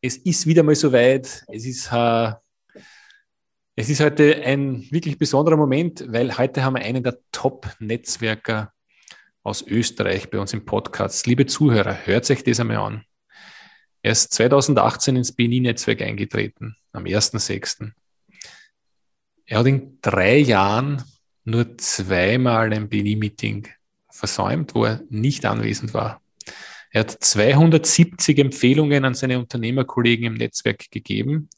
Es ist wieder mal soweit. Es ist, äh, es ist heute ein wirklich besonderer Moment, weil heute haben wir einen der Top-Netzwerker aus Österreich bei uns im Podcast. Liebe Zuhörer, hört euch das einmal an. Er ist 2018 ins BNI-Netzwerk eingetreten, am 1.6. Er hat in drei Jahren nur zweimal ein BNI-Meeting versäumt, wo er nicht anwesend war. Er hat 270 Empfehlungen an seine Unternehmerkollegen im Netzwerk gegeben,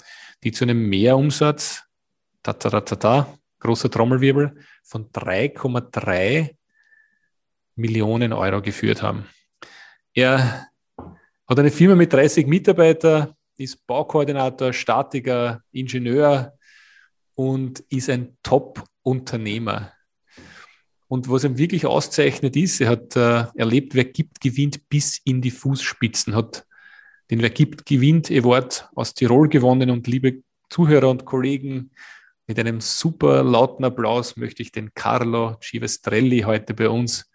die zu einem Mehrumsatz, ta, ta, ta, ta, ta, großer Trommelwirbel, von 3,3 Millionen Euro geführt haben. Er hat eine Firma mit 30 Mitarbeitern, ist Baukoordinator, Statiker, Ingenieur und ist ein Top-Unternehmer. Und was ihm wirklich auszeichnet ist, er hat äh, erlebt, wer gibt, gewinnt bis in die Fußspitzen, hat den Wer gibt, gewinnt Award aus Tirol gewonnen und liebe Zuhörer und Kollegen, mit einem super lauten Applaus möchte ich den Carlo Civestrelli heute bei uns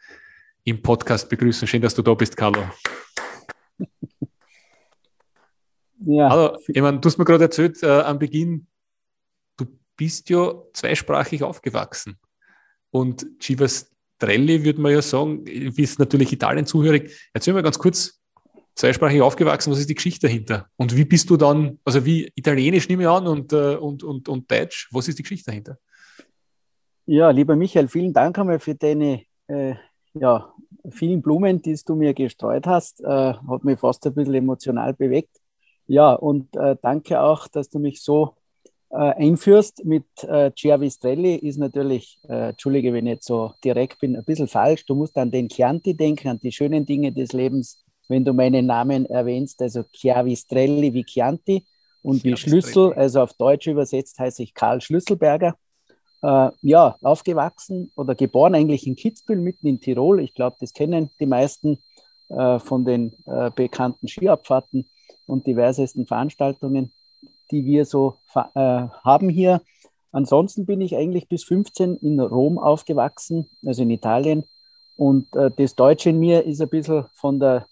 im Podcast begrüßen. Schön, dass du da bist, Carlo. Ja. Hallo, ich meine, du hast mir gerade erzählt äh, am Beginn, du bist ja zweisprachig aufgewachsen. Und Civastrelli würde man ja sagen, es natürlich Italien zuhörig. Erzähl mal ganz kurz, zweisprachig aufgewachsen, was ist die Geschichte dahinter? Und wie bist du dann, also wie Italienisch nehme ich an und, äh, und, und, und Deutsch, was ist die Geschichte dahinter? Ja, lieber Michael, vielen Dank einmal für deine äh, ja, vielen Blumen, die du mir gestreut hast. Äh, hat mich fast ein bisschen emotional bewegt. Ja, und äh, danke auch, dass du mich so einführst mit äh, Giavistrelli, ist natürlich, äh, entschuldige, wenn ich jetzt so direkt bin, ein bisschen falsch. Du musst an den Chianti denken, an die schönen Dinge des Lebens, wenn du meinen Namen erwähnst, also Chiavistrelli wie Chianti und wie Schlüssel, also auf Deutsch übersetzt heiße ich Karl Schlüsselberger. Äh, ja, aufgewachsen oder geboren eigentlich in Kitzbühel, mitten in Tirol. Ich glaube, das kennen die meisten äh, von den äh, bekannten Skiabfahrten und diversesten Veranstaltungen die wir so äh, haben hier. Ansonsten bin ich eigentlich bis 15 in Rom aufgewachsen, also in Italien. Und äh, das Deutsche in mir ist ein bisschen von der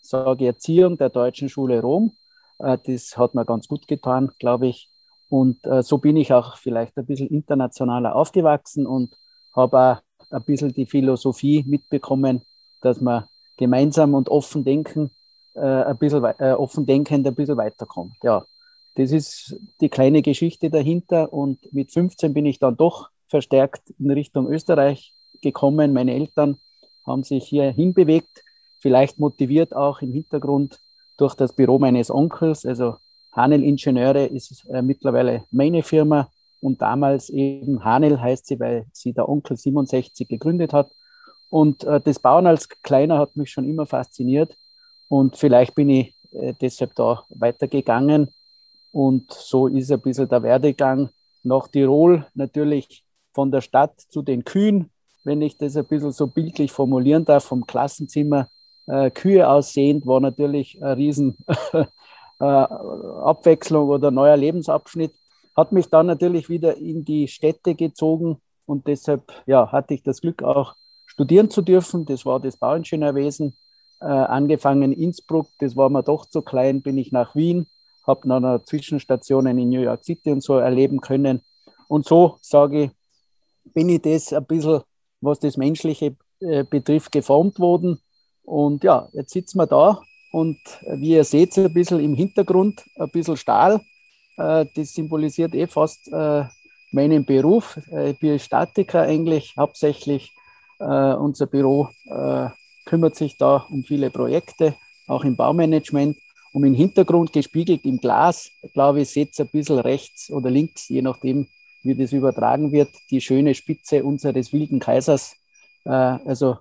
sage, Erziehung der Deutschen Schule Rom. Äh, das hat mir ganz gut getan, glaube ich. Und äh, so bin ich auch vielleicht ein bisschen internationaler aufgewachsen und habe auch ein bisschen die Philosophie mitbekommen, dass man gemeinsam und offen denken, äh, ein bisschen äh, offen denkend ein bisschen weiterkommt. Ja, das ist die kleine Geschichte dahinter. Und mit 15 bin ich dann doch verstärkt in Richtung Österreich gekommen. Meine Eltern haben sich hier hinbewegt, vielleicht motiviert auch im Hintergrund durch das Büro meines Onkels. Also Hanel Ingenieure ist äh, mittlerweile meine Firma und damals eben Hanel heißt sie, weil sie der Onkel 67 gegründet hat. Und äh, das Bauen als Kleiner hat mich schon immer fasziniert und vielleicht bin ich äh, deshalb da weitergegangen und so ist ein bisschen der Werdegang nach Tirol, natürlich von der Stadt zu den Kühen, wenn ich das ein bisschen so bildlich formulieren darf, vom Klassenzimmer äh, Kühe aussehend, war natürlich eine riesen äh, Abwechslung oder neuer Lebensabschnitt. Hat mich dann natürlich wieder in die Städte gezogen und deshalb ja, hatte ich das Glück auch studieren zu dürfen. Das war das Bauingenieurwesen. Äh, angefangen in Innsbruck, das war mir doch zu klein, bin ich nach Wien habe dann noch Zwischenstationen in New York City und so erleben können. Und so sage ich, bin ich das ein bisschen, was das Menschliche äh, betrifft, geformt worden. Und ja, jetzt sitzen wir da und wie ihr seht, ein bisschen im Hintergrund, ein bisschen Stahl. Äh, das symbolisiert eh fast äh, meinen Beruf. Ich bin Statiker eigentlich hauptsächlich. Unser Büro kümmert sich da um viele Projekte, auch im Baumanagement. Und im Hintergrund gespiegelt im Glas, glaube ich, seht ihr ein bisschen rechts oder links, je nachdem, wie das übertragen wird, die schöne Spitze unseres wilden Kaisers. Äh, also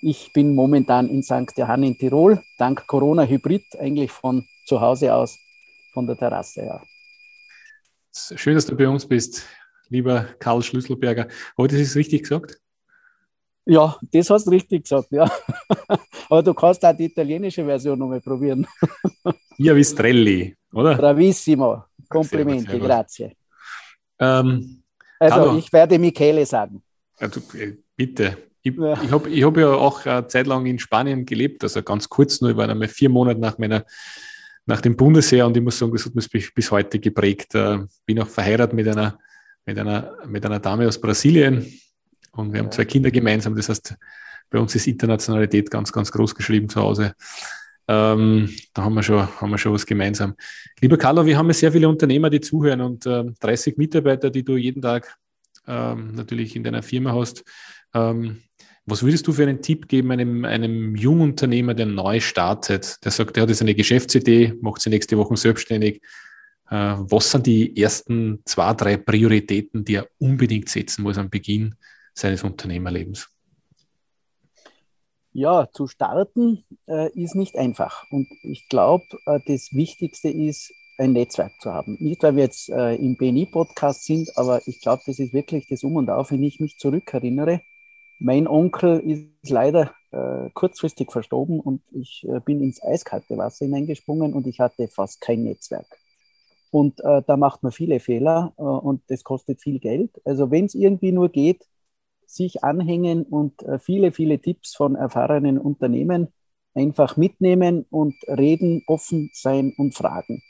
ich bin momentan in St. Johann in Tirol, dank Corona Hybrid, eigentlich von zu Hause aus von der Terrasse her. Schön, dass du bei uns bist, lieber Karl Schlüsselberger. Habe ich das richtig gesagt? Ja, das hast du richtig gesagt, ja. Aber du kannst auch die italienische Version nochmal probieren. Ja, Vistrelli, oder? Bravissimo. Komplimenti, sehr gut, sehr grazie. Ähm, also, Carlo, ich werde Michele sagen. Also, bitte. Ich, ja. ich habe hab ja auch eine Zeit lang in Spanien gelebt, also ganz kurz nur, ich war einmal vier Monate nach meiner nach dem Bundesheer und ich muss sagen, das hat mich bis heute geprägt. Äh, bin auch verheiratet mit einer, mit einer, mit einer Dame aus Brasilien und wir haben zwei Kinder gemeinsam. Das heißt, bei uns ist Internationalität ganz, ganz groß geschrieben zu Hause. Ähm, da haben wir, schon, haben wir schon was gemeinsam. Lieber Carlo, wir haben ja sehr viele Unternehmer, die zuhören und äh, 30 Mitarbeiter, die du jeden Tag ähm, natürlich in deiner Firma hast. Ähm, was würdest du für einen Tipp geben einem, einem Jungunternehmer, der neu startet, der sagt, er hat jetzt eine Geschäftsidee, macht sie nächste Woche selbstständig? Äh, was sind die ersten zwei, drei Prioritäten, die er unbedingt setzen muss am Beginn seines Unternehmerlebens? Ja, zu starten äh, ist nicht einfach. Und ich glaube, äh, das Wichtigste ist, ein Netzwerk zu haben. Nicht, weil wir jetzt äh, im BNI-Podcast sind, aber ich glaube, das ist wirklich das Um und Auf, wenn ich mich zurückerinnere. Mein Onkel ist leider äh, kurzfristig verstorben und ich äh, bin ins eiskalte Wasser hineingesprungen und ich hatte fast kein Netzwerk. Und äh, da macht man viele Fehler und das kostet viel Geld. Also wenn es irgendwie nur geht, sich anhängen und äh, viele, viele Tipps von erfahrenen Unternehmen einfach mitnehmen und reden, offen sein und fragen.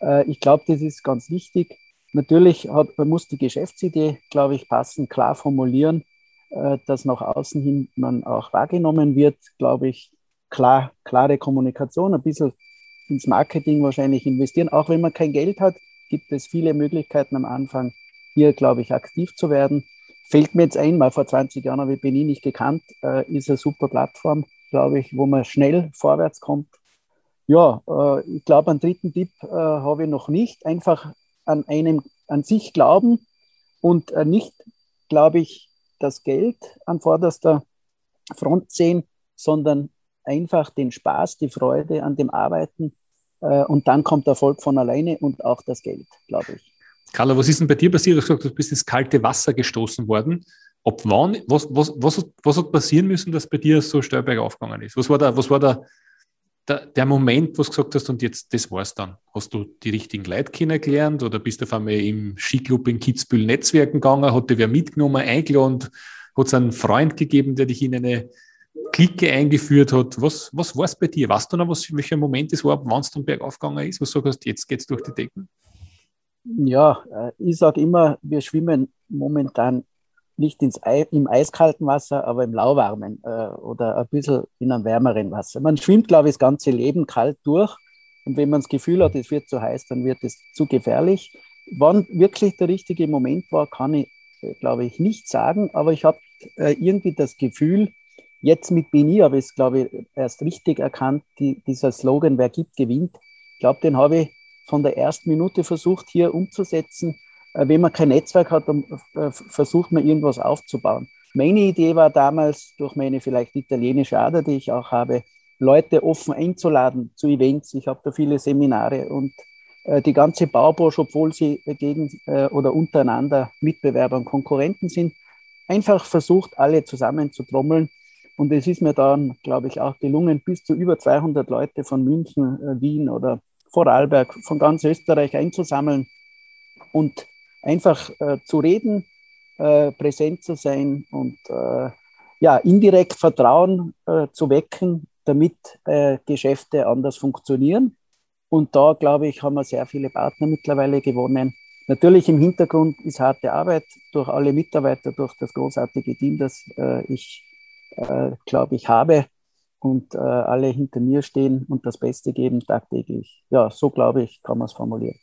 Äh, ich glaube, das ist ganz wichtig. Natürlich hat, man muss die Geschäftsidee, glaube ich, passen, klar formulieren äh, dass nach außen hin man auch wahrgenommen wird, glaube ich, klar, klare Kommunikation, ein bisschen ins Marketing wahrscheinlich investieren. Auch wenn man kein Geld hat, gibt es viele Möglichkeiten am Anfang, hier, glaube ich, aktiv zu werden. Fällt mir jetzt ein, mal vor 20 Jahren habe ich Benin nicht gekannt, äh, ist eine super Plattform, glaube ich, wo man schnell vorwärts kommt. Ja, äh, ich glaube, einen dritten Tipp äh, habe ich noch nicht. Einfach an einem, an sich glauben und äh, nicht, glaube ich, das Geld an vorderster Front sehen, sondern einfach den Spaß, die Freude an dem Arbeiten. Äh, und dann kommt Erfolg von alleine und auch das Geld, glaube ich. Carla, was ist denn bei dir passiert? Du hast gesagt, du bist ins kalte Wasser gestoßen worden. Ob wann, was, was, was, was hat passieren müssen, dass bei dir so steil bergauf gegangen ist? Was war, der, was war der, der, der Moment, wo du gesagt hast, und jetzt, das war's dann? Hast du die richtigen Leute kennengelernt oder bist du auf einmal im Skiclub in Kitzbühel Netzwerken gegangen? Hat dich wer mitgenommen, eingeladen? Hat es einen Freund gegeben, der dich in eine Clique eingeführt hat? Was, was war es bei dir? Weißt du noch, was, welcher Moment es war, wann es dann bergauf gegangen ist? Was sagst du, jetzt geht es durch die Decken? Ja, äh, ich sage immer, wir schwimmen momentan nicht ins Ei, im eiskalten Wasser, aber im lauwarmen äh, oder ein bisschen in einem wärmeren Wasser. Man schwimmt, glaube ich, das ganze Leben kalt durch. Und wenn man das Gefühl hat, es wird zu heiß, dann wird es zu gefährlich. Wann wirklich der richtige Moment war, kann ich, äh, glaube ich, nicht sagen. Aber ich habe äh, irgendwie das Gefühl, jetzt mit Bini habe ich es, glaube ich, erst richtig erkannt, die, dieser Slogan, wer gibt, gewinnt. Ich glaube, den habe ich von der ersten Minute versucht, hier umzusetzen äh, wenn man kein Netzwerk hat, dann äh, versucht man irgendwas aufzubauen. Meine Idee war damals, durch meine vielleicht italienische Ader, die ich auch habe, Leute offen einzuladen zu Events. Ich habe da viele Seminare und äh, die ganze Baubranche, obwohl sie gegen oder untereinander Mitbewerber und Konkurrenten sind, einfach versucht, alle zusammen zu trommeln. Und es ist mir dann, glaube ich, auch gelungen, bis zu über 200 Leute von München, Wien oder Vorarlberg, von ganz Österreich einzusammeln und einfach äh, zu reden, äh, präsent zu sein und äh, ja, indirekt Vertrauen äh, zu wecken, damit äh, Geschäfte anders funktionieren. Und da, glaube ich, haben wir sehr viele Partner mittlerweile gewonnen. Natürlich im Hintergrund ist harte Arbeit durch alle Mitarbeiter, durch das großartige Team, das äh, ich, glaube ich, habe und alle hinter mir stehen und das Beste geben tagtäglich. Ja, so glaube ich, kann man es formulieren.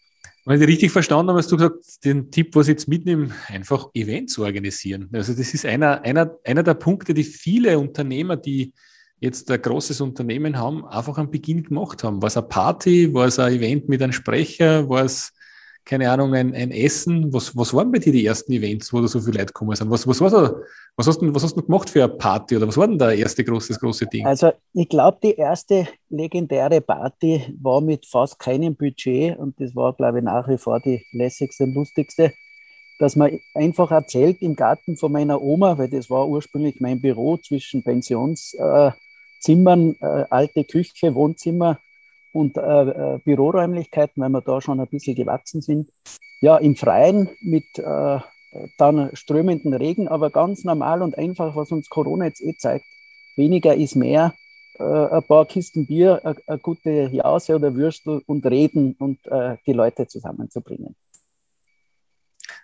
Wenn ich richtig verstanden habe, hast du gesagt, den Tipp, was ich jetzt mitnehme, einfach Events organisieren. Also das ist einer, einer, einer der Punkte, die viele Unternehmer, die jetzt ein großes Unternehmen haben, einfach am Beginn gemacht haben. War es eine Party, war es ein Event mit einem Sprecher, war es keine Ahnung, ein, ein Essen. Was, was waren bei dir die ersten Events, wo da so viele Leute gekommen sind? Was, was, war so, was, hast du, was hast du gemacht für eine Party oder was war denn der erste große, das große Ding? Also ich glaube, die erste legendäre Party war mit fast keinem Budget und das war, glaube ich, nach wie vor die lässigste und lustigste, dass man einfach erzählt im Garten von meiner Oma, weil das war ursprünglich mein Büro zwischen Pensionszimmern, äh, alte Küche, Wohnzimmer und äh, äh, Büroräumlichkeiten, weil wir da schon ein bisschen gewachsen sind. Ja, im Freien mit äh, dann strömenden Regen, aber ganz normal und einfach, was uns Corona jetzt eh zeigt. Weniger ist mehr. Äh, ein paar Kisten Bier, eine gute Jause oder Würstel und reden und äh, die Leute zusammenzubringen.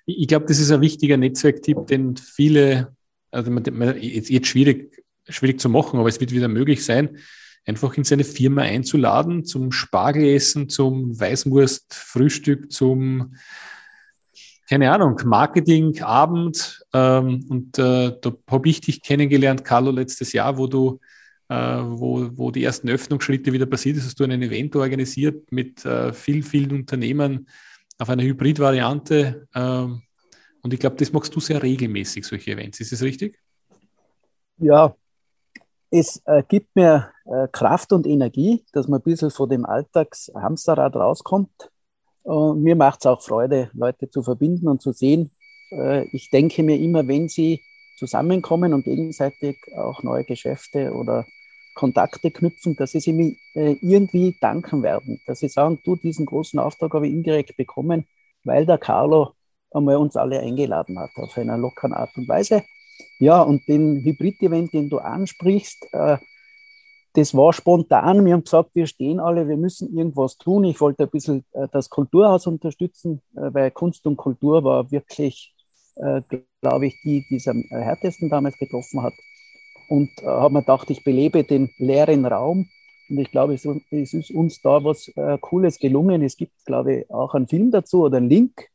Ich glaube, das ist ein wichtiger Netzwerktipp, den viele, also jetzt, jetzt schwierig, schwierig zu machen, aber es wird wieder möglich sein einfach in seine Firma einzuladen zum Spargelessen, zum Weißwurstfrühstück, zum keine Ahnung, Marketingabend. Ähm, und äh, da habe ich dich kennengelernt, Carlo, letztes Jahr, wo du, äh, wo, wo die ersten Öffnungsschritte wieder passiert ist, hast du ein Event organisiert mit äh, vielen, vielen Unternehmern auf einer Hybrid-Variante. Ähm, und ich glaube, das machst du sehr regelmäßig, solche Events. Ist das richtig? Ja, es äh, gibt mir äh, Kraft und Energie, dass man ein bisschen von dem Alltagshamsterrad rauskommt. Und mir macht es auch Freude, Leute zu verbinden und zu sehen. Äh, ich denke mir immer, wenn sie zusammenkommen und gegenseitig auch neue Geschäfte oder Kontakte knüpfen, dass sie sich mir äh, irgendwie danken werden. Dass sie sagen, du, diesen großen Auftrag habe ich indirekt bekommen, weil der Carlo einmal uns alle eingeladen hat auf einer lockeren Art und Weise. Ja, und den Hybrid-Event, den du ansprichst, äh, das war spontan. Wir haben gesagt, wir stehen alle, wir müssen irgendwas tun. Ich wollte ein bisschen äh, das Kulturhaus unterstützen, äh, weil Kunst und Kultur war wirklich, glaube ich, die, die es am härtesten damals getroffen hat. Und habe mir gedacht, ich belebe den leeren Raum. Und ich glaube, es, es ist uns da was Cooles gelungen. Es gibt, glaube ich, auch einen Film dazu oder einen Link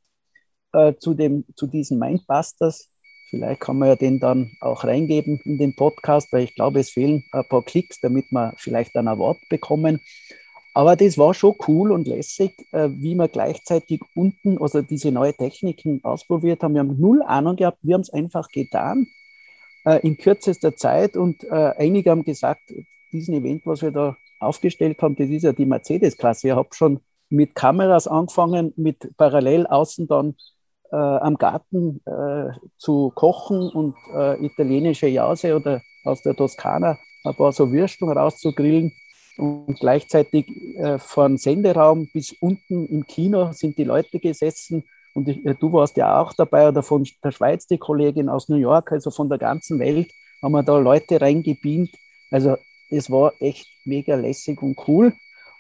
zu, dem, zu diesen Mindbusters Vielleicht kann man ja den dann auch reingeben in den Podcast, weil ich glaube, es fehlen ein paar Klicks, damit wir vielleicht ein Award bekommen. Aber das war schon cool und lässig, äh, wie wir gleichzeitig unten, also diese neue Techniken ausprobiert haben. Wir haben null Ahnung gehabt, wir haben es einfach getan äh, in kürzester Zeit und äh, einige haben gesagt, diesen Event, was wir da aufgestellt haben, das ist ja die Mercedes-Klasse. Ich habe schon mit Kameras angefangen, mit parallel außen dann äh, am Garten äh, zu kochen und äh, italienische Jause oder aus der Toskana ein paar so Würsteln rauszugrillen. Und gleichzeitig äh, von Senderaum bis unten im Kino sind die Leute gesessen. Und ich, äh, du warst ja auch dabei oder von der Schweiz die Kollegin aus New York, also von der ganzen Welt, haben wir da Leute reingebeamt. Also es war echt mega lässig und cool.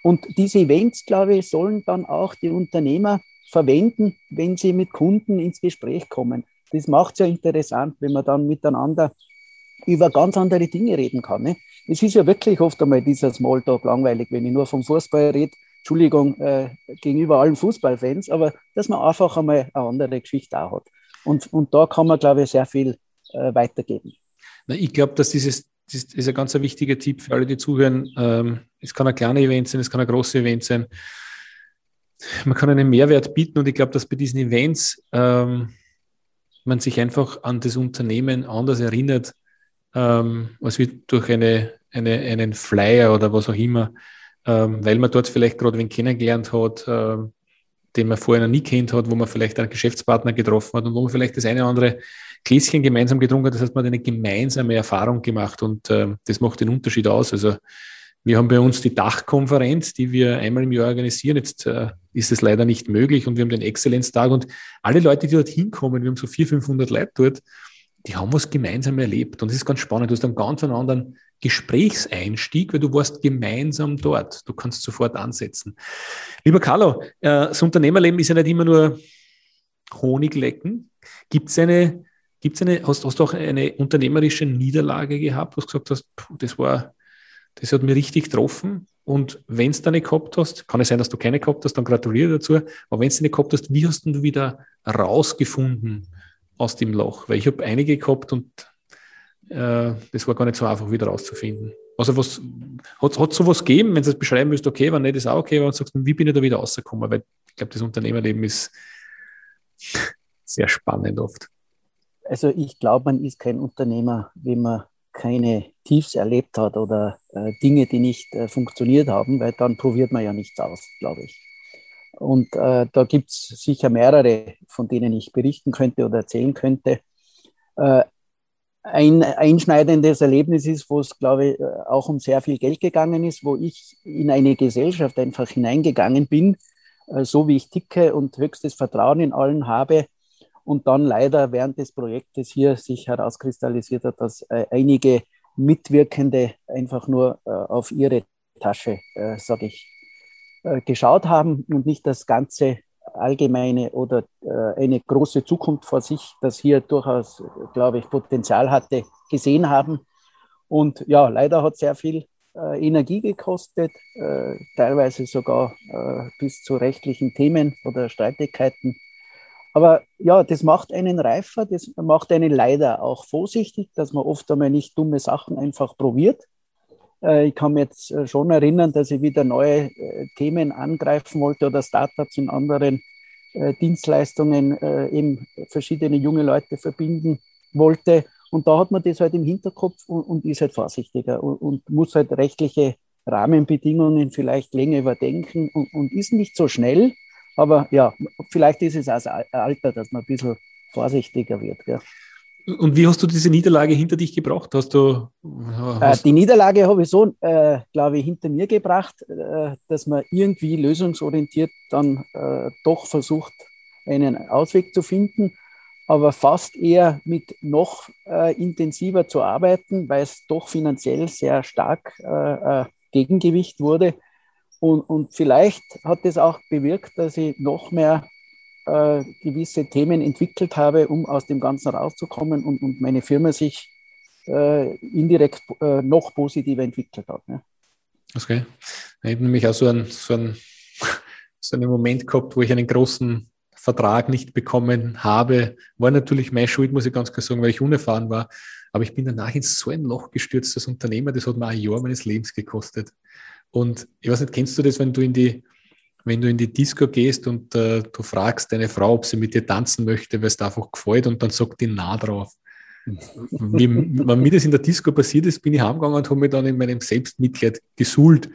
Und diese Events, glaube ich, sollen dann auch die Unternehmer verwenden, wenn sie mit Kunden ins Gespräch kommen. Das macht es ja interessant, wenn man dann miteinander über ganz andere Dinge reden kann. Ne? Es ist ja wirklich oft einmal dieser Smalltalk langweilig, wenn ich nur vom Fußball rede. Entschuldigung äh, gegenüber allen Fußballfans, aber dass man einfach einmal eine andere Geschichte auch hat. Und, und da kann man, glaube ich, sehr viel äh, weitergeben. Na, ich glaube, dass dieses das ist ein ganz wichtiger Tipp für alle, die zuhören. Ähm, es kann ein kleiner Event sein, es kann ein großes Event sein man kann einen Mehrwert bieten und ich glaube, dass bei diesen Events ähm, man sich einfach an das Unternehmen anders erinnert, ähm, als wie durch eine, eine, einen Flyer oder was auch immer, ähm, weil man dort vielleicht gerade wen kennengelernt hat, ähm, den man vorher noch nie kennt hat, wo man vielleicht einen Geschäftspartner getroffen hat und wo man vielleicht das eine oder andere Gläschen gemeinsam getrunken hat. Das heißt, man hat eine gemeinsame Erfahrung gemacht und äh, das macht den Unterschied aus. Also wir haben bei uns die Dachkonferenz, die wir einmal im Jahr organisieren. Jetzt äh, ist es leider nicht möglich und wir haben den Exzellenztag und alle Leute, die dort hinkommen, wir haben so 400, 500 Leute dort, die haben was gemeinsam erlebt und das ist ganz spannend. Du hast einen ganz anderen Gesprächseinstieg, weil du warst gemeinsam dort. Du kannst sofort ansetzen. Lieber Carlo, äh, das Unternehmerleben ist ja nicht immer nur Honiglecken. Gibt es eine, gibt's eine hast, hast du auch eine unternehmerische Niederlage gehabt, wo du gesagt hast, das war das hat mich richtig getroffen. Und wenn es da nicht gehabt hast, kann es sein, dass du keine gehabt hast, dann gratuliere dazu. Aber wenn es nicht gehabt hast, wie hast du wieder rausgefunden aus dem Loch? Weil ich habe einige gehabt und äh, das war gar nicht so einfach wieder rauszufinden. Also was hat es sowas gegeben, wenn du es beschreiben müsst, okay, wenn nicht, ist auch okay, wenn du sagst, wie bin ich da wieder rausgekommen? Weil Ich glaube, das Unternehmerleben ist sehr spannend oft. Also ich glaube, man ist kein Unternehmer, wenn man keine Tiefs erlebt hat oder äh, Dinge, die nicht äh, funktioniert haben, weil dann probiert man ja nichts aus, glaube ich. Und äh, da gibt es sicher mehrere, von denen ich berichten könnte oder erzählen könnte. Äh, ein einschneidendes Erlebnis ist, wo es, glaube ich, auch um sehr viel Geld gegangen ist, wo ich in eine Gesellschaft einfach hineingegangen bin, äh, so wie ich ticke und höchstes Vertrauen in allen habe. Und dann leider während des Projektes hier sich herauskristallisiert hat, dass äh, einige Mitwirkende einfach nur äh, auf ihre Tasche, sage ich, geschaut haben und nicht das ganze allgemeine oder äh, eine große Zukunft vor sich, das hier durchaus, glaube ich, Potenzial hatte, gesehen haben. Und ja, leider hat sehr viel äh, Energie gekostet, äh, teilweise sogar äh, bis zu rechtlichen Themen oder Streitigkeiten. Aber ja, das macht einen reifer, das macht einen leider auch vorsichtig, dass man oft einmal nicht dumme Sachen einfach probiert. Äh, ich kann mich jetzt äh, schon erinnern, dass ich wieder neue äh, Themen angreifen wollte oder Startups in anderen Dienstleistungen eben verschiedene junge Leute verbinden wollte. Und da hat man das halt im Hinterkopf und, und ist halt vorsichtiger und, und, muss halt rechtliche Rahmenbedingungen vielleicht länger überdenken und, und, ist nicht so schnell. Aber ja, vielleicht ist es als Alter, dass man ein bisschen vorsichtiger wird. Gell. Und wie hast du diese Niederlage hinter dich gebracht? Hast du, hast äh, die Niederlage habe ich so, äh, glaube ich, hinter mir gebracht, äh, dass man irgendwie lösungsorientiert dann äh, doch versucht, einen Ausweg zu finden, aber fast eher mit noch äh, intensiver zu arbeiten, weil es doch finanziell sehr stark äh, Gegengewicht wurde. Und, und vielleicht hat das auch bewirkt, dass ich noch mehr äh, gewisse Themen entwickelt habe, um aus dem Ganzen rauszukommen und, und meine Firma sich äh, indirekt äh, noch positiver entwickelt hat. Ne? Okay. Ich habe nämlich auch so einen, so, einen, so einen Moment gehabt, wo ich einen großen Vertrag nicht bekommen habe. War natürlich meine Schuld, muss ich ganz klar sagen, weil ich unerfahren war. Aber ich bin danach in so ein Loch gestürzt als Unternehmer, das hat mir ein Jahr meines Lebens gekostet. Und ich weiß nicht, kennst du das, wenn du in die wenn du in die Disco gehst und äh, du fragst deine Frau, ob sie mit dir tanzen möchte, weil es dir einfach gefällt und dann sagt die Na drauf. Wie, wenn mir das in der Disco passiert ist, bin ich heimgegangen und habe mich dann in meinem Selbstmitleid gesuhlt.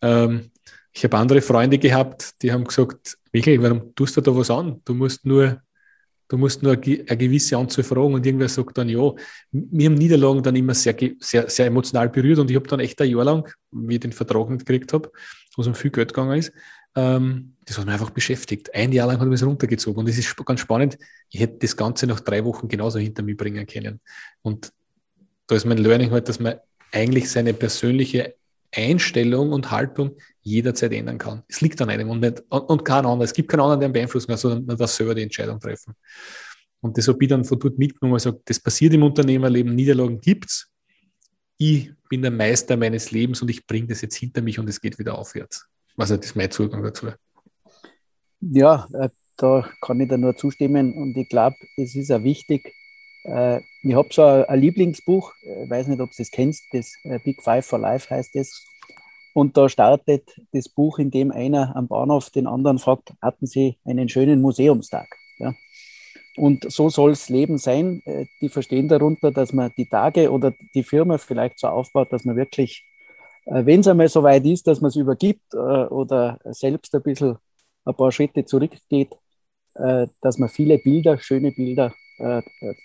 Ähm, ich habe andere Freunde gehabt, die haben gesagt, Michael, warum tust du da was an? Du musst nur, du musst nur eine gewisse Anzahl fragen und irgendwer sagt dann ja. Mir haben Niederlagen dann immer sehr, sehr, sehr emotional berührt und ich habe dann echt ein Jahr lang, wie ich den Vertrag nicht gekriegt habe, wo es um viel Geld gegangen ist, ähm, das hat mich einfach beschäftigt. Ein Jahr lang hat mich das runtergezogen. Und es ist ganz spannend. Ich hätte das Ganze nach drei Wochen genauso hinter mir bringen können. Und da ist mein Learning halt, dass man eigentlich seine persönliche Einstellung und Haltung jederzeit ändern kann. Es liegt an einem und, nicht, und, und kein anderer. Es gibt keinen anderen, der einen beeinflussen kann, sondern man darf selber die Entscheidung treffen. Und das habe ich dann von dort mitgenommen gesagt, das passiert im Unternehmerleben, Niederlagen gibt es. Ich bin der Meister meines Lebens und ich bringe das jetzt hinter mich und es geht wieder aufwärts. Also das ist mein Zugang dazu. Ja, äh, da kann ich da nur zustimmen und ich glaube, es ist auch wichtig. Äh, ich habe so ein Lieblingsbuch, ich äh, weiß nicht, ob du es kennst, das Big Five for Life heißt es. Und da startet das Buch, in dem einer am Bahnhof den anderen fragt, hatten Sie einen schönen Museumstag? Ja. Und so soll es Leben sein. Die verstehen darunter, dass man die Tage oder die Firma vielleicht so aufbaut, dass man wirklich äh, Wenn es einmal so weit ist, dass man es übergibt äh, oder selbst ein bisschen ein paar Schritte zurückgeht, äh, dass man viele Bilder, schöne Bilder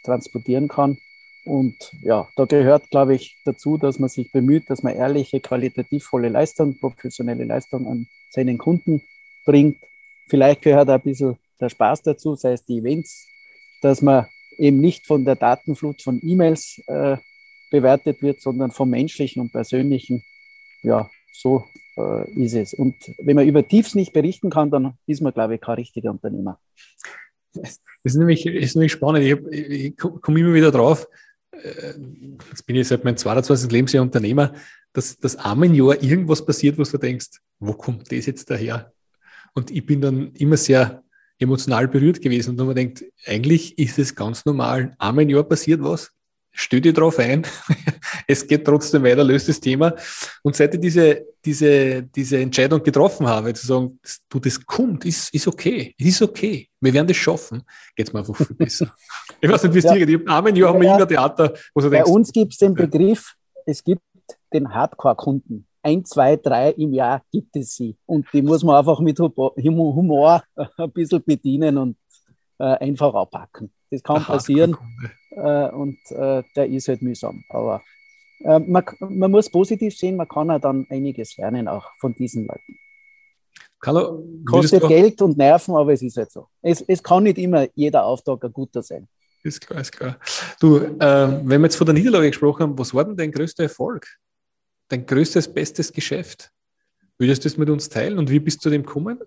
transportieren kann. Und ja, da gehört, glaube ich, dazu, dass man sich bemüht, dass man ehrliche, qualitativvolle Leistung, professionelle Leistung an seinen Kunden bringt. Vielleicht gehört auch ein bisschen der Spaß dazu, sei es die Events, dass man eben nicht von der Datenflut von E-Mails äh, bewertet wird, sondern vom menschlichen und persönlichen ja, so äh, ist es. Und wenn man über Tiefs nicht berichten kann, dann ist man, glaube ich, kein richtiger Unternehmer. Das ist nämlich, ist nämlich spannend. Ich, ich komme immer wieder drauf, äh, jetzt bin ich seit meinem 22. Lebensjahr Unternehmer, dass das einmal im Jahr irgendwas passiert, wo du denkst, wo kommt das jetzt daher? Und ich bin dann immer sehr emotional berührt gewesen und man denkt, eigentlich ist es ganz normal. Einmal im Jahr passiert was, stell dir drauf ein. es geht trotzdem weiter, löst das Thema. Und seit ich diese, diese, diese Entscheidung getroffen habe, zu sagen, du, das kommt, ist, ist okay. Es ist okay. Wir werden das schaffen. Geht es mir einfach viel besser. ich weiß nicht, wie es ja. dir geht. Ich habe Jahr haben wir ja. Theater, wo du Bei denkst, uns gibt es den Begriff, es gibt den Hardcore-Kunden. Ein, zwei, drei im Jahr gibt es sie. Und die muss man einfach mit Humor ein bisschen bedienen und äh, einfach abpacken. Das kann passieren äh, und äh, der ist halt mühsam. Aber äh, man, man, muss positiv sehen, man kann ja dann einiges lernen auch von diesen Leuten. Carlo, Kostet Geld und Nerven, aber es ist halt so. Es, es kann nicht immer jeder Auftrag ein guter sein. Ist klar, ist klar. Du, wenn wir jetzt von der Niederlage gesprochen haben, was war denn dein größter Erfolg? Dein größtes, bestes Geschäft? Würdest du das mit uns teilen und wie bist du dem gekommen?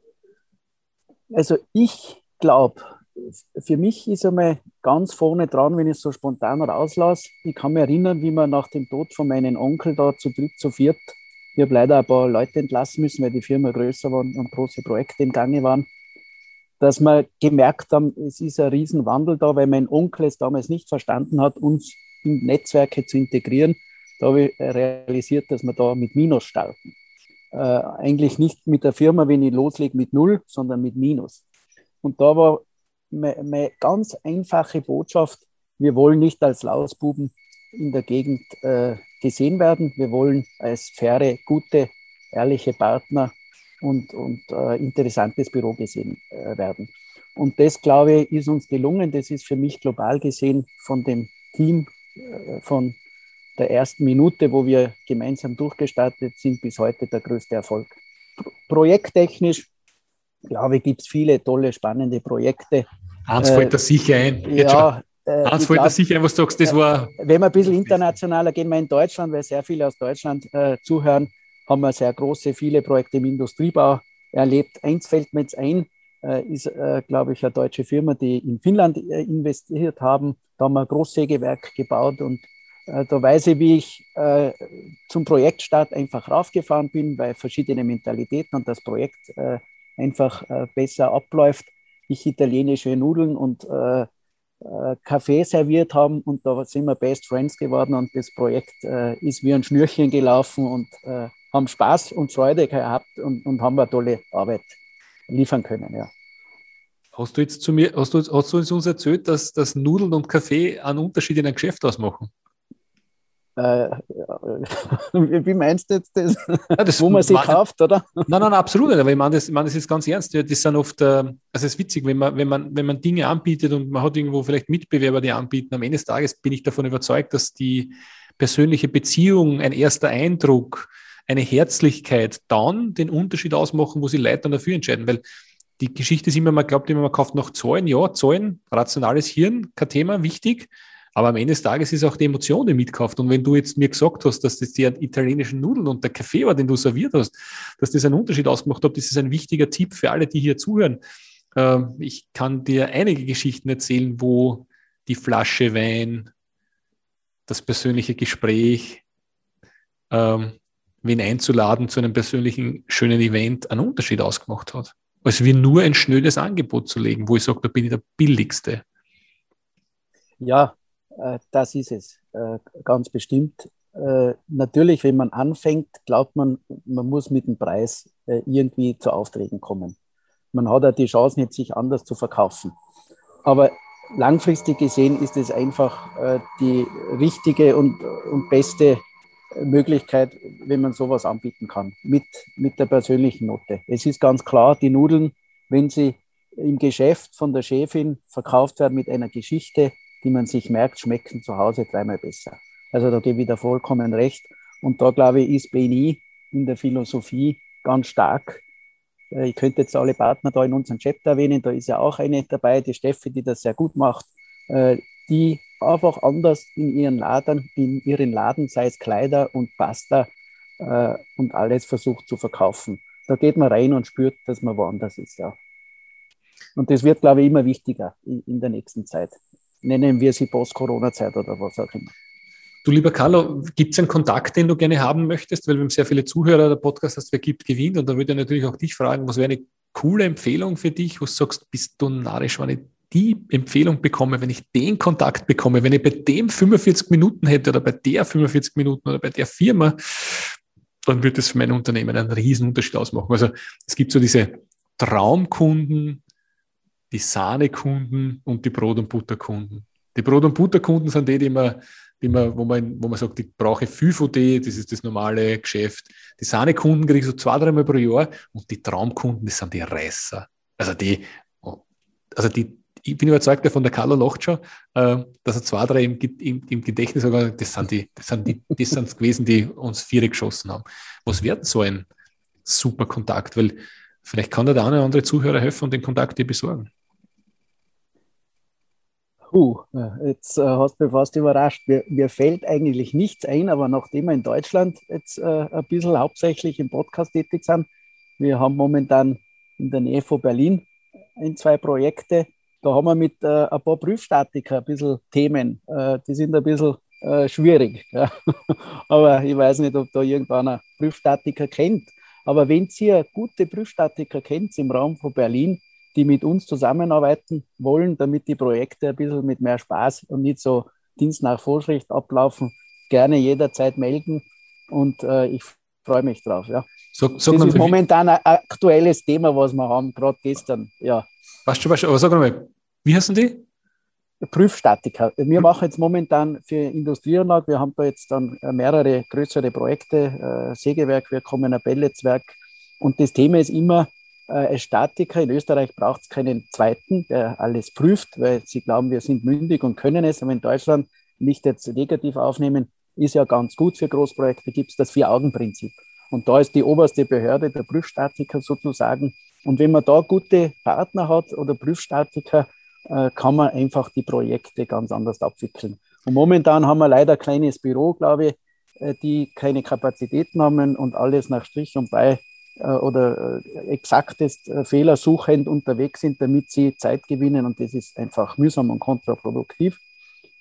Also ich glaube, für mich ist einmal ganz vorne dran, wenn ich es so spontan rauslasse. Ich kann mich erinnern, wie wir nach dem Tod von meinem Onkel da zu dritt, zu viert, ich habe leider ein paar Leute entlassen müssen, weil die Firma größer war und große Projekte im Gange waren, dass wir gemerkt haben, es ist ein Riesenwandel da, weil mein Onkel es damals nicht verstanden hat, uns in Netzwerke zu integrieren. Da habe ich realisiert, dass wir da mit Minus starten. Äh, eigentlich nicht mit der Firma, wenn ich loslege, mit Null, sondern mit Minus. Und da war meine ganz einfache Botschaft, wir wollen nicht als Lausbuben in der Gegend äh, gesehen werden. Wir wollen als faire, gute, ehrliche Partner und, und äh, interessantes Büro gesehen äh, werden. Und das, glaube ich, ist uns gelungen. Das ist für mich global gesehen von dem Team, äh, von der ersten Minute, wo wir gemeinsam durchgestartet sind, bis heute der größte Erfolg. Projekttechnisch, glaube ich, gibt es viele tolle, spannende Projekte. Eins äh, fällt da sicher ein. Jetzt ja, äh, Eins fällt da sicher ein, was du sagst, das war. Wenn wir ein bisschen internationaler gehen, wir in Deutschland, weil sehr viele aus Deutschland äh, zuhören, haben wir sehr große, viele Projekte im Industriebau erlebt. Eins fällt mir jetzt ein, äh, ist, äh, glaube ich, eine deutsche Firma, die in Finnland äh, investiert haben. Da haben wir ein Großsägewerk gebaut und äh, da weiß ich, wie ich zum Projektstart einfach raufgefahren bin, bei verschiedenen Mentalitäten und das Projekt einfach besser abläuft ich italienische Nudeln und äh, äh, Kaffee serviert haben und da sind wir Best Friends geworden und das Projekt äh, ist wie ein Schnürchen gelaufen und äh, haben Spaß und Freude gehabt und, und haben eine tolle Arbeit liefern können, ja. Hast du jetzt zu mir, hast du, hast du uns erzählt, dass, dass Nudeln und Kaffee einen Unterschied in einem Geschäft ausmachen? Äh, wie meinst du jetzt das? Das Wo man sie kauft, oder? Nein, nein, absolut nicht. Aber ich meine das, ich meine das ist ganz ernst. Das sind oft, äh, also es ist witzig, wenn man, wenn, man, wenn man Dinge anbietet und man hat irgendwo vielleicht Mitbewerber, die anbieten, am Ende des Tages bin ich davon überzeugt, dass die persönliche Beziehung, ein erster Eindruck, eine Herzlichkeit dann den Unterschied ausmachen, wo sie Leute dann dafür entscheiden. Weil die Geschichte ist immer, man glaubt immer, man kauft noch Zahlen. Ja, Zahlen, rationales Hirn, kein Thema, wichtig. Aber am Ende des Tages ist auch die Emotion, die mitkauft. Und wenn du jetzt mir gesagt hast, dass das die italienischen Nudeln und der Kaffee war, den du serviert hast, dass das einen Unterschied ausgemacht hat, das ist ein wichtiger Tipp für alle, die hier zuhören. Ähm, ich kann dir einige Geschichten erzählen, wo die Flasche Wein, das persönliche Gespräch, ähm, wen einzuladen zu einem persönlichen schönen Event einen Unterschied ausgemacht hat. Als wie nur ein schnödes Angebot zu legen, wo ich sage, da bin ich der Billigste. Ja, das ist es, äh, ganz bestimmt. Äh, natürlich, wenn man anfängt, glaubt man, man muss mit dem Preis irgendwie zu Aufträgen kommen. Man hat ja die Chance nicht, sich anders zu verkaufen. Aber langfristig gesehen ist es einfach die richtige und, und beste Möglichkeit, wenn man sowas anbieten kann, mit, mit der persönlichen Note. Es ist ganz klar, die Nudeln, wenn sie im Geschäft von der Chefin verkauft werden mit einer Geschichte, die man sich merkt, schmecken zu Hause dreimal besser. Also da gebe ich da vollkommen recht. Und da glaube ich, ist BNI in der Philosophie ganz stark. Äh, ich könnte jetzt alle Partner da in unserem Chapter erwähnen, da ist ja auch eine dabei, die Steffi, die das sehr gut macht, äh, die einfach anders in ihren Laden, in ihren Laden, sei es Kleider und Pasta äh, und alles versucht zu verkaufen. Da geht man rein und spürt, dass man woanders ist, ja. Und das wird, glaube ich, immer wichtiger in, in der nächsten Zeit nennen wir sie Post-Corona-Zeit oder was auch immer. Du lieber Carlo, gibt es einen Kontakt, den du gerne haben möchtest? Weil wir haben sehr viele Zuhörer, der Podcast heißt, wer gibt, gewinnt. Und da würde ich natürlich auch dich fragen, was wäre eine coole Empfehlung für dich, wo du sagst, bist du narrisch, wenn ich die Empfehlung bekomme, wenn ich den Kontakt bekomme, wenn ich bei dem 45 Minuten hätte oder bei der 45 Minuten oder bei der Firma, dann wird das für mein Unternehmen einen riesen Unterschied ausmachen. Also es gibt so diese Traumkunden, die Sahnekunden und die Brot- und Butterkunden. Die Brot- und Butterkunden sind die, die man, die man, wo, man, wo man sagt, ich brauche viel von die, das ist das normale Geschäft. Die Sahnekunden kriege ich so zwei, dreimal pro Jahr und die Traumkunden, das sind die Reißer. Also die, also die, ich bin überzeugt von der Carlo lacht schon, äh, dass er zwei, drei im, im, im Gedächtnis sogar, das sind die, das sind die, das sind gewesen, die uns vier geschossen haben. Was wird so ein super Kontakt? Weil vielleicht kann der eine oder andere Zuhörer helfen und den Kontakt dir besorgen. Puh, jetzt äh, hast du mich fast überrascht. Mir, mir, fällt eigentlich nichts ein, aber nachdem wir in Deutschland jetzt äh, ein bisschen hauptsächlich im Podcast tätig sind, wir haben momentan in der Nähe von Berlin ein, zwei Projekte. Da haben wir mit äh, ein paar Prüfstatiker ein bisschen Themen. Äh, die sind ein bisschen äh, schwierig. Ja. aber ich weiß nicht, ob da irgendeiner Prüfstatiker kennt. Aber wenn ihr gute Prüfstatiker kennt im Raum von Berlin, die mit uns zusammenarbeiten wollen, damit die Projekte ein bisschen mit mehr Spaß und nicht so Dienst nach Vorschrift ablaufen, gerne jederzeit melden und äh, ich freue mich drauf. Ja. Sag, sag das ist momentan ein aktuelles Thema, was wir haben, gerade gestern. Ja. Weißt du, weißt du, aber sag mal, wie heißen die? Prüfstatiker. Wir machen jetzt momentan für Industrieanlage, wir haben da jetzt dann mehrere größere Projekte, äh, Sägewerk, wir kommen ein Pelletswerk. Und das Thema ist immer, äh, Statiker in Österreich braucht es keinen zweiten, der alles prüft, weil sie glauben, wir sind mündig und können es. Aber in Deutschland nicht jetzt negativ aufnehmen, ist ja ganz gut für Großprojekte, gibt es das Vier-Augen-Prinzip. Und da ist die oberste Behörde der Prüfstatiker sozusagen. Und wenn man da gute Partner hat oder Prüfstatiker, äh, kann man einfach die Projekte ganz anders abwickeln. Und momentan haben wir leider ein kleines Büro, glaube ich, äh, die keine Kapazitäten haben und alles nach Strich und bei oder äh, exaktest äh, fehlersuchend unterwegs sind, damit sie Zeit gewinnen. Und das ist einfach mühsam und kontraproduktiv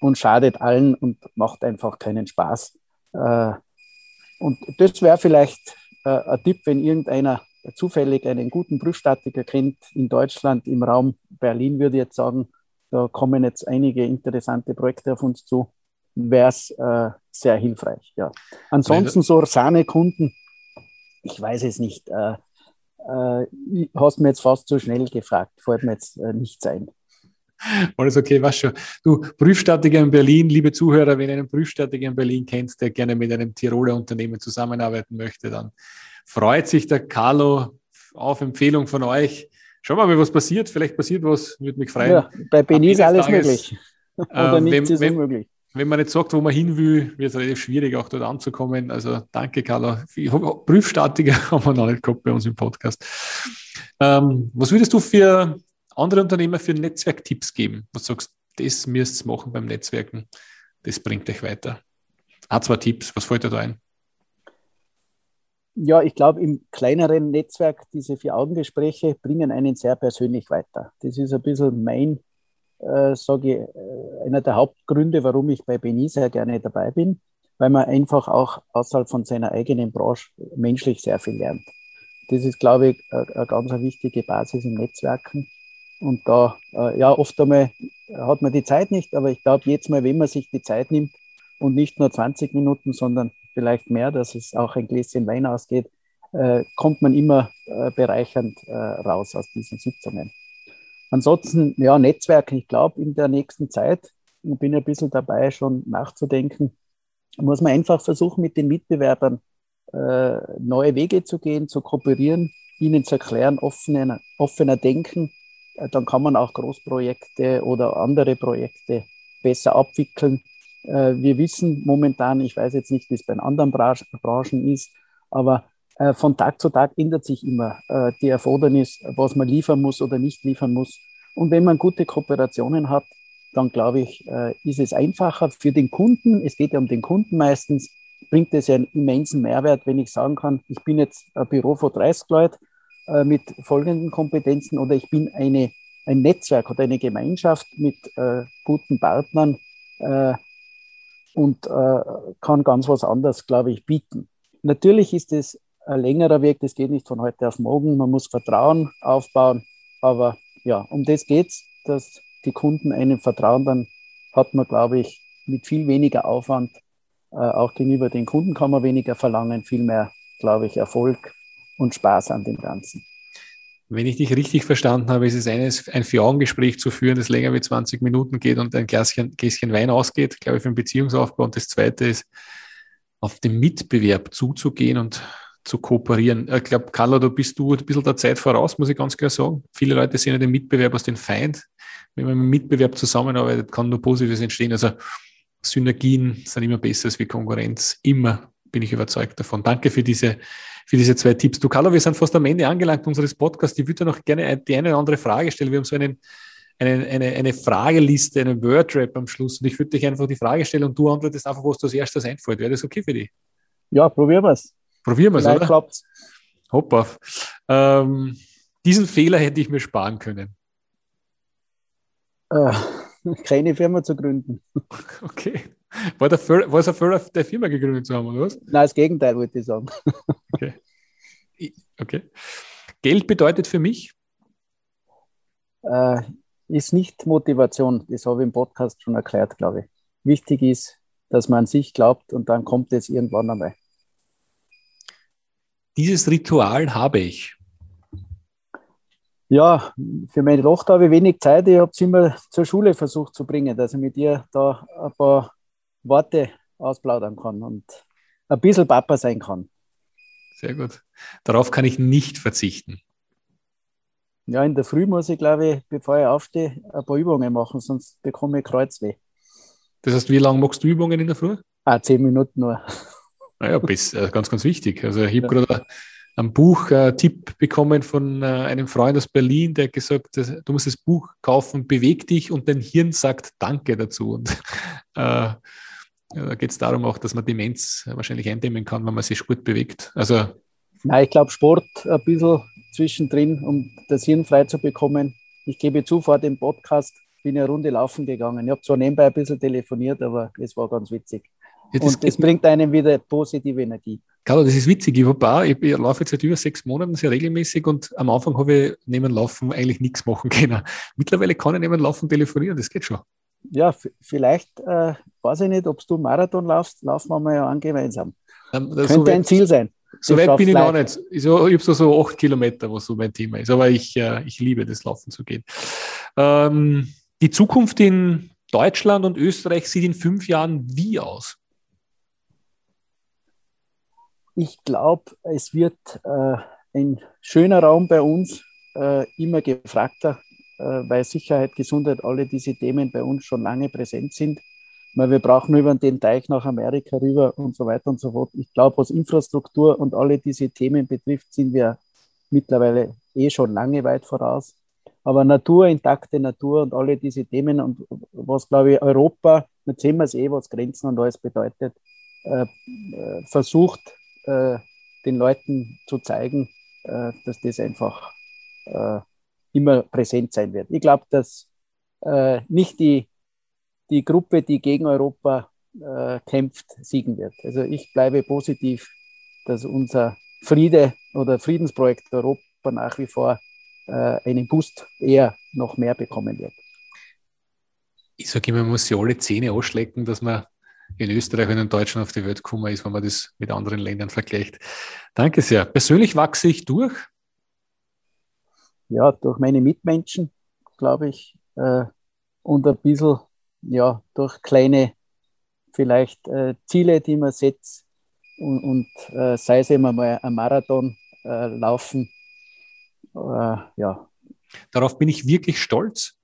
und schadet allen und macht einfach keinen Spaß. Und das wäre vielleicht ein Tipp, wenn irgendeiner zufällig einen guten Prüfstatiker kennt in Deutschland, im Raum Berlin, würde ich jetzt sagen, da kommen jetzt einige interessante Projekte auf uns zu, wäre es äh, sehr hilfreich. Ja. Ansonsten so Sahnekunden, ich weiß es nicht. Äh, äh, hast mir jetzt fast zu schnell gefragt, fällt mir jetzt äh, nichts ein. Alles okay, was schon. Du, Prüfstatiker in Berlin, liebe Zuhörer, wenn ihr einen Prüfstatiker in Berlin kennt, der gerne mit einem Tiroler Unternehmen zusammenarbeiten möchte, dann freut sich der Carlo auf Empfehlung von euch. Schauen wir mal, was passiert. Vielleicht passiert was, würde mich freuen. Ja, bei Berlin ist alles Tages, möglich. Oder äh, nichts ist unmöglich wenn man nicht sagt, wo man hin will, wird es relativ schwierig, auch dort anzukommen. Also danke, Carla. Prüfstatiker haben wir noch nicht gehabt bei uns im Podcast. Ähm, was würdest du für andere Unternehmer für Netzwerktipps geben? Was sagst du, das müsst ihr machen beim Netzwerken? Das bringt euch weiter. Ein, zwei Tipps, was fällt dir da ein? Ja, ich glaube, im kleineren Netzwerk, diese Vier-Augen-Gespräche bringen einen sehr persönlich weiter. Das ist ein bisschen mein äh, sage ich, äh, einer der Hauptgründe, warum ich bei Beni sehr gerne dabei bin, weil man einfach auch außerhalb von seiner eigenen Branche menschlich sehr viel lernt. Das ist, glaube ich, eine ganz wichtige Basis im Netzwerken. Und da, äh, ja, oft einmal hat man die Zeit nicht, aber ich glaube, jetzt mal, wenn man sich die Zeit nimmt und nicht nur 20 Minuten, sondern vielleicht mehr, dass es auch ein Gläschen Wein ausgeht, äh, kommt man immer bereichernd raus aus diesen Sitzungen. Ansonsten, ja, Netzwerke, ich glaube, in der nächsten Zeit, ich bin ein bisschen dabei, schon nachzudenken, muss man einfach versuchen, mit den Mitbewerbern äh, neue Wege zu gehen, zu kooperieren, ihnen zu erklären, offener, offener denken. Äh, dann kann man auch Großprojekte oder andere Projekte besser abwickeln. Äh, wir wissen momentan, ich weiß jetzt nicht, wie es bei anderen Branchen ist, aber äh, von Tag zu Tag ändert sich immer äh, die Erfordernis, was man liefern muss oder nicht liefern muss. Und wenn man gute Kooperationen hat, dann glaube ich, äh, ist es einfacher für den Kunden. Es geht ja um den Kunden meistens. Bringt es einen immensen Mehrwert, wenn ich sagen kann, ich bin jetzt ein Büro von 30 Leuten mit folgenden Kompetenzen oder ich bin eine, ein Netzwerk oder eine Gemeinschaft mit äh, guten Partnern äh, und äh, kann ganz was anderes, glaube ich, bieten. Natürlich ist es ein längerer Weg, das geht nicht von heute auf morgen. Man muss Vertrauen aufbauen. Aber ja, um das geht es, dass die Kunden einem vertrauen, dann hat man, glaube ich, mit viel weniger Aufwand, äh, auch gegenüber den Kunden kann man weniger verlangen, viel mehr, glaube ich, Erfolg und Spaß an dem Ganzen. Wenn ich dich richtig verstanden habe, ist es eines, ein Vier-Augen-Gespräch zu führen, das länger wie 20 Minuten geht und ein Gläschen, Gläschen Wein ausgeht, glaube ich, für den Beziehungsaufbau. Und das zweite ist, auf den Mitbewerb zuzugehen und zu kooperieren. Ich glaube, Carla, du bist du ein bisschen der Zeit voraus, muss ich ganz klar sagen. Viele Leute sehen ja den Mitbewerb als den Feind. Wenn man mit Mitbewerb zusammenarbeitet, kann nur Positives entstehen. Also Synergien sind immer besser als wie Konkurrenz. Immer bin ich überzeugt davon. Danke für diese für diese zwei Tipps. Du, Carlo, wir sind fast am Ende angelangt unseres Podcasts. Ich würde noch gerne die eine oder andere Frage stellen. Wir haben so einen, eine, eine, eine Frageliste, einen Wordrap am Schluss. Und ich würde dich einfach die Frage stellen und du antwortest einfach, was dir als erstes einfällt. Wäre das okay für dich? Ja, probieren wir es. Probieren wir es, oder? Klappt's. Hopp auf. Ähm, diesen Fehler hätte ich mir sparen können. Äh, keine Firma zu gründen. Okay. War, der, war es ein Fehler, der Firma gegründet zu haben, oder was? Nein, das Gegenteil, wollte ich sagen. Okay. okay. Geld bedeutet für mich? Äh, ist nicht Motivation. Das habe ich im Podcast schon erklärt, glaube ich. Wichtig ist, dass man an sich glaubt und dann kommt es irgendwann einmal. Dieses Ritual habe ich. Ja, für meine Tochter habe ich wenig Zeit. Ich habe sie immer zur Schule versucht zu bringen, dass ich mit ihr da ein paar Worte ausplaudern kann und ein bisschen Papa sein kann. Sehr gut. Darauf kann ich nicht verzichten. Ja, in der Früh muss ich, glaube ich, bevor ich aufstehe, ein paar Übungen machen, sonst bekomme ich Kreuzweh. Das heißt, wie lange machst du Übungen in der Früh? Ah, zehn Minuten nur. Naja, äh, ganz, ganz wichtig. Also ich habe ja. gerade ein Buch, äh, bekommen von äh, einem Freund aus Berlin, der gesagt hat, du musst das Buch kaufen, beweg dich und dein Hirn sagt Danke dazu. Und äh, da geht es darum auch, dass man Demenz wahrscheinlich eindämmen kann, wenn man sich gut bewegt. Also Nein, ich glaube Sport ein bisschen zwischendrin, um das Hirn frei zu bekommen. Ich gebe zu, vor dem Podcast bin ich eine Runde laufen gegangen. Ich habe zwar nebenbei ein bisschen telefoniert, aber es war ganz witzig. Ja, und es bringt einem wieder positive Energie. Carlo, das ist witzig. Ich, auch, ich, ich laufe jetzt seit über sechs Monaten sehr regelmäßig und am Anfang habe ich neben Laufen eigentlich nichts machen können. Mittlerweile kann ich neben Laufen telefonieren, das geht schon ja, vielleicht, äh, weiß ich nicht, ob du Marathon laufst, laufen wir mal ja an gemeinsam. Ähm, Könnte so ein Ziel sein. So weit bin ich noch nicht. Ich habe so, so acht Kilometer, was so mein Thema ist. Aber ich, äh, ich liebe das Laufen zu gehen. Ähm, die Zukunft in Deutschland und Österreich sieht in fünf Jahren wie aus? Ich glaube, es wird äh, ein schöner Raum bei uns, äh, immer gefragter äh, weil Sicherheit, Gesundheit, alle diese Themen bei uns schon lange präsent sind. Weil wir brauchen über den Teich nach Amerika rüber und so weiter und so fort. Ich glaube, was Infrastruktur und alle diese Themen betrifft, sind wir mittlerweile eh schon lange weit voraus. Aber Natur, intakte Natur und alle diese Themen und was, glaube ich, Europa, jetzt sehen wir es eh, was Grenzen und alles bedeutet, äh, äh, versucht, äh, den Leuten zu zeigen, äh, dass das einfach äh, immer präsent sein wird. Ich glaube, dass äh, nicht die, die Gruppe, die gegen Europa äh, kämpft, siegen wird. Also ich bleibe positiv, dass unser Friede oder Friedensprojekt Europa nach wie vor einen Boost eher noch mehr bekommen wird. Ich sage immer, man muss sich alle Zähne ausschlecken, dass man in Österreich und in Deutschland auf die Welt gekommen ist, wenn man das mit anderen Ländern vergleicht. Danke sehr. Persönlich wachse ich durch ja, durch meine Mitmenschen, glaube ich, äh, und ein bisschen ja, durch kleine vielleicht äh, Ziele, die man setzt und, und äh, sei es immer mal ein Marathon äh, laufen. Äh, ja. Darauf bin ich wirklich stolz.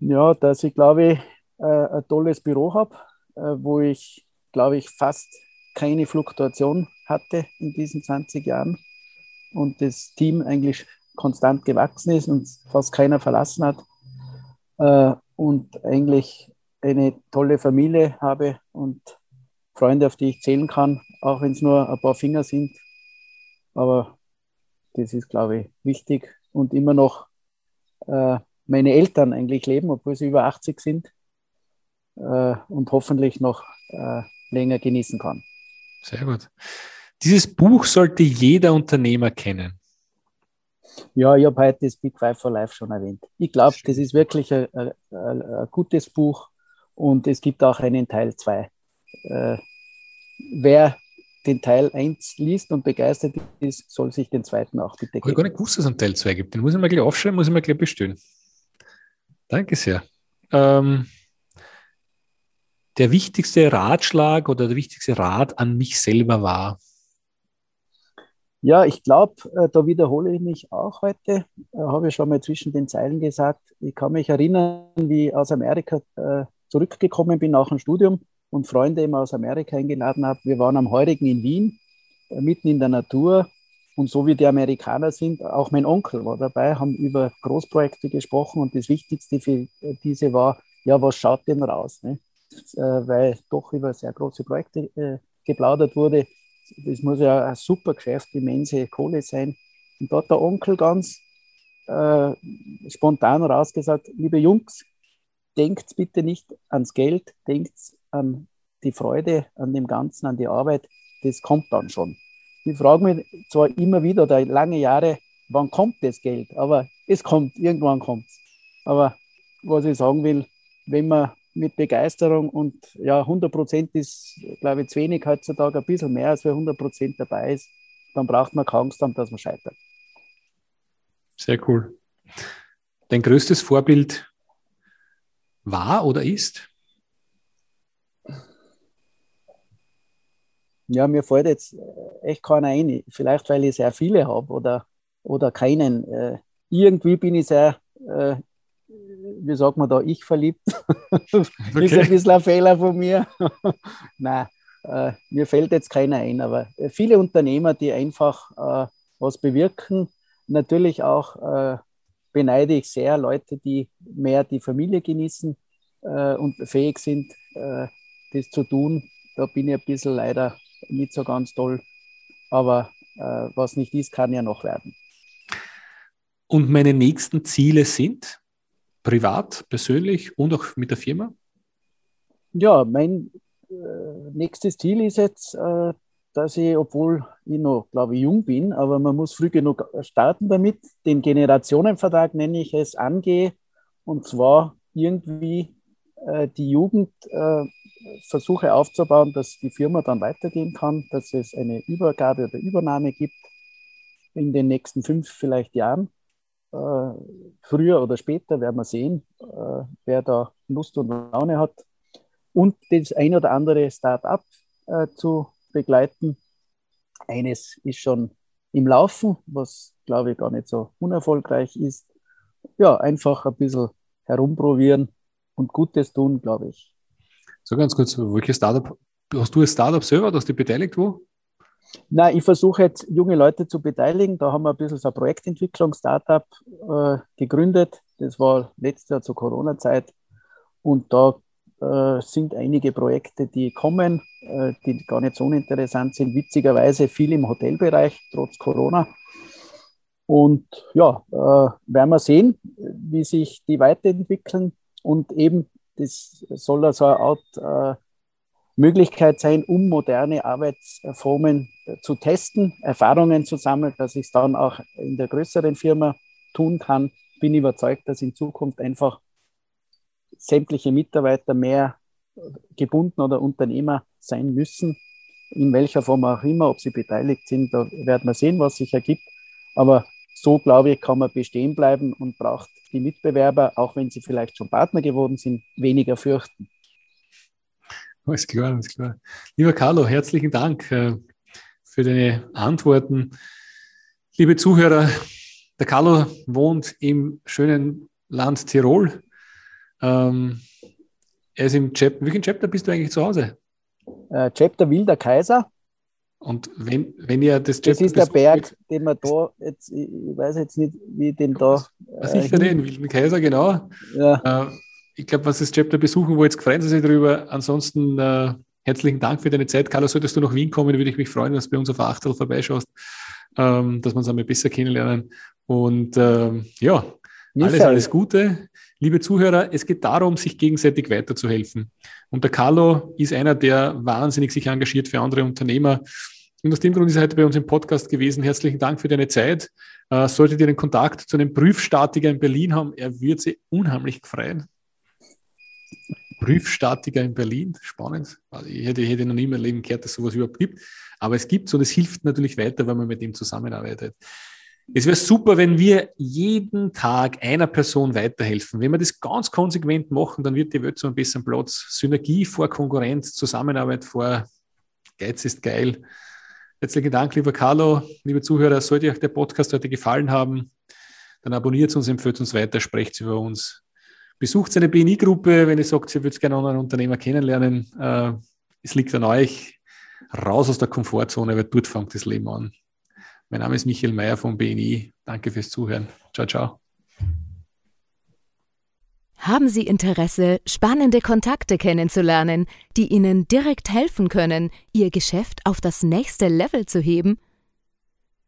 Ja, dass ich glaube, äh, ein tolles Büro habe, wo ich, glaube ich, fast keine Fluktuation hatte in diesen 20 Jahren und das Team eigentlich konstant gewachsen ist und fast keiner verlassen hat äh, und eigentlich eine tolle Familie habe und Freunde, auf die ich zählen kann, auch wenn es nur ein paar Finger sind. Aber das ist, glaube ich, wichtig und immer noch äh, meine Eltern eigentlich leben, obwohl sie über 80 sind äh, und hoffentlich noch äh, länger genießen kann. Sehr gut. Dieses Buch sollte jeder Unternehmer kennen. Ja, ich habe heute das Big Five for Life schon erwähnt. Ich glaube, das ist wirklich ein, ein, ein, gutes Buch und es gibt auch einen Teil 2. Äh, wer den Teil 1 liest und begeistert ist, soll sich den zweiten auch bitte geben. Ich habe gar nicht gewusst, dass es einen Teil 2 gibt. Den muss ich mal gleich aufschreiben, muss ich mal gleich bestellen. Danke sehr. Ähm, der wichtigste Ratschlag oder der wichtigste Rat an mich selber war? Ja, ich glaube, äh, da wiederhole ich mich auch heute. Äh, habe ich schon mal zwischen den Zeilen gesagt. Ich kann mich erinnern, wie ich aus Amerika äh, zurückgekommen bin nach dem Studium und Freunde immer aus Amerika eingeladen habe. Wir waren am Heurigen in Wien, mitten in der Natur. Und so wie die Amerikaner sind, auch mein Onkel war dabei, haben über Großprojekte gesprochen und das Wichtigste für diese war, ja, was schaut denn raus? Ne? Weil doch über sehr große Projekte äh, geplaudert wurde das muss ja ein super Geschäft, immense Kohle sein. Und da hat der Onkel ganz äh, spontan rausgesagt, liebe Jungs, denkt bitte nicht ans Geld, denkt an die Freude, an dem Ganzen, an die Arbeit, das kommt dann schon. Ich frage mich zwar immer wieder, oder lange Jahre, wann kommt das Geld? Aber es kommt, irgendwann kommt es. Aber was ich sagen will, wenn man mit Begeisterung und ja, 100 Prozent ist, glaube ich, zu wenig heutzutage, ein bisschen mehr als wer 100 Prozent dabei ist, dann braucht man keine Angst haben, dass man scheitert. Sehr cool. Dein größtes Vorbild war oder ist? Ja, mir fällt jetzt echt keiner ein. Vielleicht, weil ich sehr viele habe oder, oder keinen. Äh, irgendwie bin ich sehr äh, wie sagt man da, ich verliebt. Okay. ist ein bisschen ein Fehler von mir. Nein, äh, mir fällt jetzt keiner ein, aber viele Unternehmer, die einfach äh, was bewirken, natürlich auch äh, beneide ich sehr Leute, die mehr die Familie genießen äh, und fähig sind, äh, das zu tun. Da bin ich ein bisschen leider nicht so ganz toll, aber äh, was nicht ist, kann ja noch werden. Und meine nächsten Ziele sind? Privat, persönlich und auch mit der Firma? Ja, mein äh, nächstes Ziel ist jetzt, äh, dass ich, obwohl ich noch, glaube ich, jung bin, aber man muss früh genug starten damit, den Generationenvertrag nenne ich es, angehe. Und zwar irgendwie äh, die Jugend äh, versuche aufzubauen, dass die Firma dann weitergehen kann, dass es eine Übergabe oder Übernahme gibt in den nächsten fünf vielleicht Jahren früher oder später werden wir sehen, äh, wer da Lust und Laune hat. Und das ein oder andere Start-up äh, zu begleiten. Eines ist schon im Laufen, was glaube ich gar nicht so unerfolgreich ist. Ja, einfach ein bisschen herumprobieren und Gutes tun, glaube ich. So ganz kurz, welches Startup, hast du ein Startup selber, hast du beteiligt wo? Nein, ich versuche jetzt junge Leute zu beteiligen. Da haben wir ein bisschen so ein Projektentwicklung-Startup äh, gegründet. Das war letztes Jahr zur Corona-Zeit. Und da äh, sind einige Projekte, die kommen, äh, die gar nicht so uninteressant sind. Witzigerweise viel im Hotelbereich, trotz Corona. Und ja, äh, werden wir sehen, wie sich die weiterentwickeln. Und eben, das soll also eine Art äh, Möglichkeit sein, um moderne Arbeitsformen äh, zu testen, Erfahrungen zu sammeln, dass ich es dann auch in der größeren Firma tun kann. Bin überzeugt, dass in Zukunft einfach sämtliche Mitarbeiter mehr gebunden oder Unternehmer sein müssen, in welcher Form auch immer, ob sie beteiligt sind, da werden wir sehen, was sich ergibt. Aber so, glaube ich, kann man bestehen bleiben und braucht die Mitbewerber, auch wenn sie vielleicht schon Partner geworden sind, weniger fürchten. Alles klar, alles klar. Lieber Carlo, herzlichen Dank äh, für deine Antworten. Liebe Zuhörer, der Carlo wohnt im schönen Land Tirol. Ähm, er ist im Chapter. Welchen Chapter bist du eigentlich zu Hause? Äh, Chapter Wilder Kaiser. Und wenn, wenn ihr das Chapter. Das ist der Berg, den man da jetzt, ich weiß jetzt nicht, wie den da. Was ich äh, den Wilden Kaiser, genau. Ja. Äh, ich glaube, was das Chapter besuchen wollt, freuen Sie sich darüber. Ansonsten äh, herzlichen Dank für deine Zeit. Carlos, solltest du nach Wien kommen, würde ich mich freuen, dass du bei uns auf Achtel vorbeischaust, ähm, dass wir uns einmal besser kennenlernen. Und ähm, ja, alles, alles Gute. Liebe Zuhörer, es geht darum, sich gegenseitig weiterzuhelfen. Und der Carlo ist einer, der wahnsinnig sich engagiert für andere Unternehmer Und aus dem Grund ist er heute bei uns im Podcast gewesen. Herzlichen Dank für deine Zeit. Äh, solltet ihr den Kontakt zu einem Prüfstatiker in Berlin haben, er wird sich unheimlich freuen. Prüfstatiker in Berlin, spannend. Also ich hätte, hätte noch nie in Leben gehört, dass es sowas überhaupt gibt. Aber es gibt es und es hilft natürlich weiter, wenn man mit ihm zusammenarbeitet. Es wäre super, wenn wir jeden Tag einer Person weiterhelfen. Wenn wir das ganz konsequent machen, dann wird die Welt zu einem besseren Platz. Synergie vor Konkurrenz, Zusammenarbeit vor Geiz ist geil. Herzlichen Dank, lieber Carlo, liebe Zuhörer. Sollte euch der Podcast heute gefallen haben, dann abonniert uns, empfiehlt uns weiter, sprecht über uns. Besucht eine BNI-Gruppe, wenn ihr sagt, ihr würdet gerne einen Unternehmer kennenlernen. Äh, es liegt an euch. Raus aus der Komfortzone, weil dort fängt das Leben an. Mein Name ist Michael Mayer von BNI. Danke fürs Zuhören. Ciao, ciao. Haben Sie Interesse, spannende Kontakte kennenzulernen, die Ihnen direkt helfen können, Ihr Geschäft auf das nächste Level zu heben?